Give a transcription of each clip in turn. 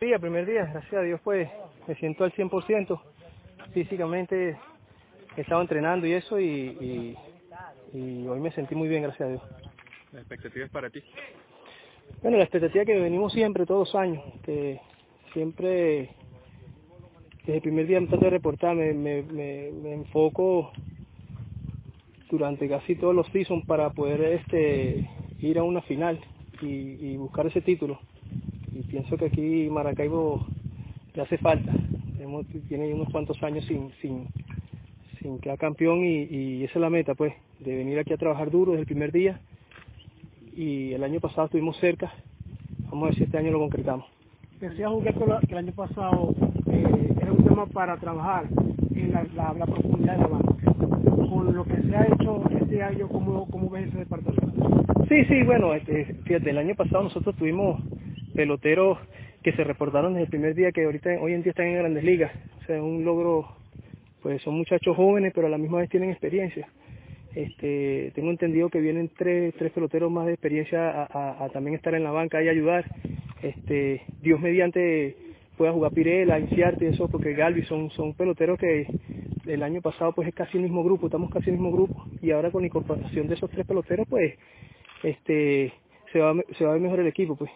día, primer día, gracias a Dios pues me siento al 100%, físicamente he estado entrenando y eso y, y, hoy me sentí muy bien, gracias a Dios. ¿La expectativa es para ti? Bueno, la expectativa que venimos siempre, todos los años, que siempre desde el primer día me trato de reportar, me, me, me, enfoco durante casi todos los seasons para poder este ir a una final y buscar ese título y pienso que aquí Maracaibo le hace falta. tiene unos cuantos años sin, sin, sin quedar campeón y, esa es la meta, pues, de venir aquí a trabajar duro desde el primer día. Y el año pasado estuvimos cerca, vamos a ver si este año lo concretamos. Decía Jugué que el año pasado eh, era un tema para trabajar en la, la, profundidad de la banca. Con lo que se ha hecho este año, ¿cómo, cómo ves ese departamento? Sí, sí, bueno, este, fíjate, el año pasado nosotros tuvimos peloteros que se reportaron desde el primer día que ahorita hoy en día están en grandes ligas. O sea, es un logro, pues son muchachos jóvenes, pero a la misma vez tienen experiencia. Este, tengo entendido que vienen tres, tres peloteros más de experiencia a, también estar en la banca y ayudar. Este, Dios mediante pueda jugar Pirela, Inciarte y eso, porque Galvi son, son peloteros que el año pasado pues es casi el mismo grupo, estamos casi el mismo grupo, y ahora con la incorporación de esos tres peloteros pues este se va, se va a ver mejor el equipo pues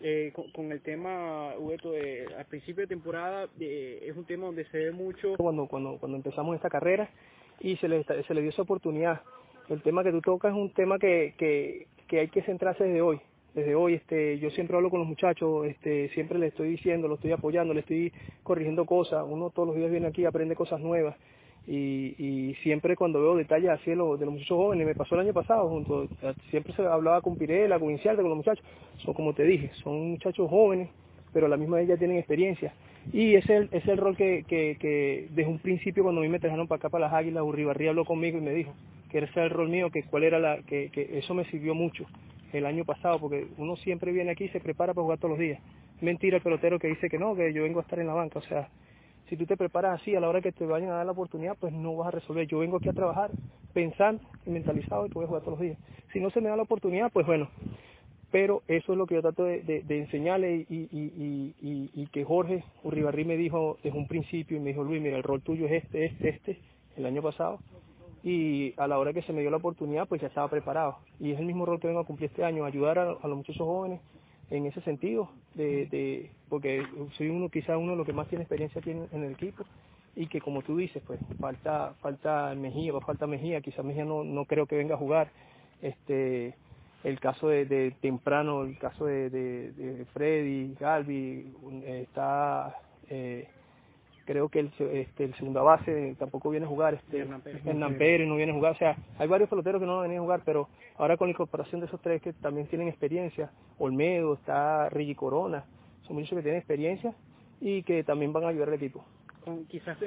eh, con, el tema, Huberto, eh, al principio de temporada es un tema donde se ve mucho. Cuando, cuando, cuando empezamos esta carrera y se le, se le dio esa oportunidad, el tema que tú tocas es un tema que, que, hay que centrarse desde hoy. Desde hoy, este, yo siempre hablo con los muchachos, este, siempre les estoy diciendo, lo estoy apoyando, le estoy corrigiendo cosas. Uno todos los días viene aquí, aprende cosas nuevas y, y siempre cuando veo detalles así de los, de los muchachos jóvenes, me pasó el año pasado, junto siempre se hablaba con Pirela, con Inciarte, con los muchachos, son como te dije, son muchachos jóvenes, pero a la misma vez ya tienen experiencia. Y ese es el, rol que, que, que, desde un principio cuando a mí me trajeron para acá para las Águilas, Urribarri habló conmigo y me dijo que ese era el rol mío, que cuál era la, que, que eso me sirvió mucho el año pasado, porque uno siempre viene aquí y se prepara para jugar todos los días. Mentira el pelotero que dice que no, que yo vengo a estar en la banca, o sea, si tú te preparas así a la hora que te vayan a dar la oportunidad, pues no vas a resolver. Yo vengo aquí a trabajar pensando y mentalizado y voy a jugar todos los días. Si no se me da la oportunidad, pues bueno. Pero eso es lo que yo trato de, enseñarle y, que Jorge Urribarri me dijo desde un principio y me dijo, Luis, mira, el rol tuyo es este, este, este, el año pasado. Y a la hora que se me dio la oportunidad, pues ya estaba preparado. Y es el mismo rol que vengo a cumplir este año, ayudar a, a los muchachos jóvenes en ese sentido, de, de, porque soy uno quizás uno de los que más tiene experiencia aquí en, el equipo y que como tú dices, pues falta falta Mejía, pues, falta Mejía, quizás Mejía no, no creo que venga a jugar, este el caso de, de temprano, el caso de, de, de Freddy, Galvi, está eh, creo que el, este, el segunda base tampoco viene a jugar, este, Hernán Pérez no viene a jugar, o sea, hay varios peloteros que no venían a jugar, pero ahora con la incorporación de esos tres que también tienen experiencia, Olmedo, está Rigi Corona, son muchos que tienen experiencia y que también van a ayudar al equipo. Quizás